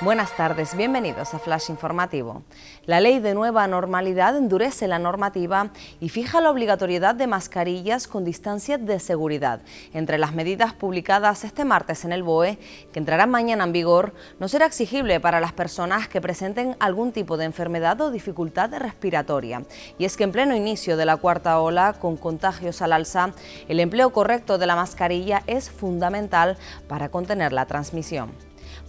Buenas tardes, bienvenidos a Flash Informativo. La ley de nueva normalidad endurece la normativa y fija la obligatoriedad de mascarillas con distancia de seguridad. Entre las medidas publicadas este martes en el BOE, que entrarán mañana en vigor, no será exigible para las personas que presenten algún tipo de enfermedad o dificultad respiratoria. Y es que en pleno inicio de la cuarta ola, con contagios al alza, el empleo correcto de la mascarilla es fundamental para contener la transmisión.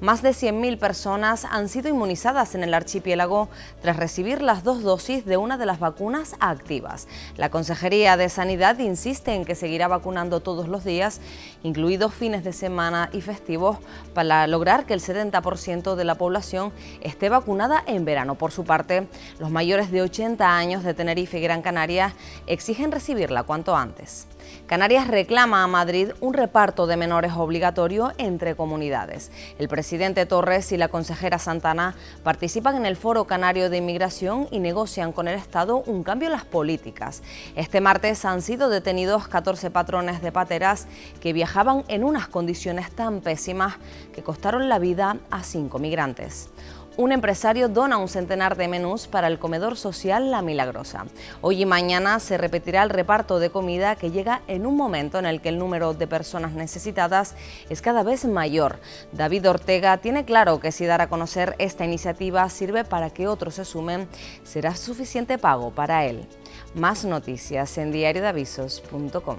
Más de 100.000 personas han sido inmunizadas en el archipiélago tras recibir las dos dosis de una de las vacunas activas. La Consejería de Sanidad insiste en que seguirá vacunando todos los días, incluidos fines de semana y festivos, para lograr que el 70% de la población esté vacunada en verano. Por su parte, los mayores de 80 años de Tenerife y Gran Canaria exigen recibirla cuanto antes. Canarias reclama a Madrid un reparto de menores obligatorio entre comunidades. El presidente Torres y la consejera Santana participan en el Foro Canario de Inmigración y negocian con el Estado un cambio en las políticas. Este martes han sido detenidos 14 patrones de pateras que viajaban en unas condiciones tan pésimas que costaron la vida a cinco migrantes un empresario dona un centenar de menús para el comedor social La Milagrosa. Hoy y mañana se repetirá el reparto de comida que llega en un momento en el que el número de personas necesitadas es cada vez mayor. David Ortega tiene claro que si dar a conocer esta iniciativa sirve para que otros se sumen, será suficiente pago para él. Más noticias en diariodavisos.com.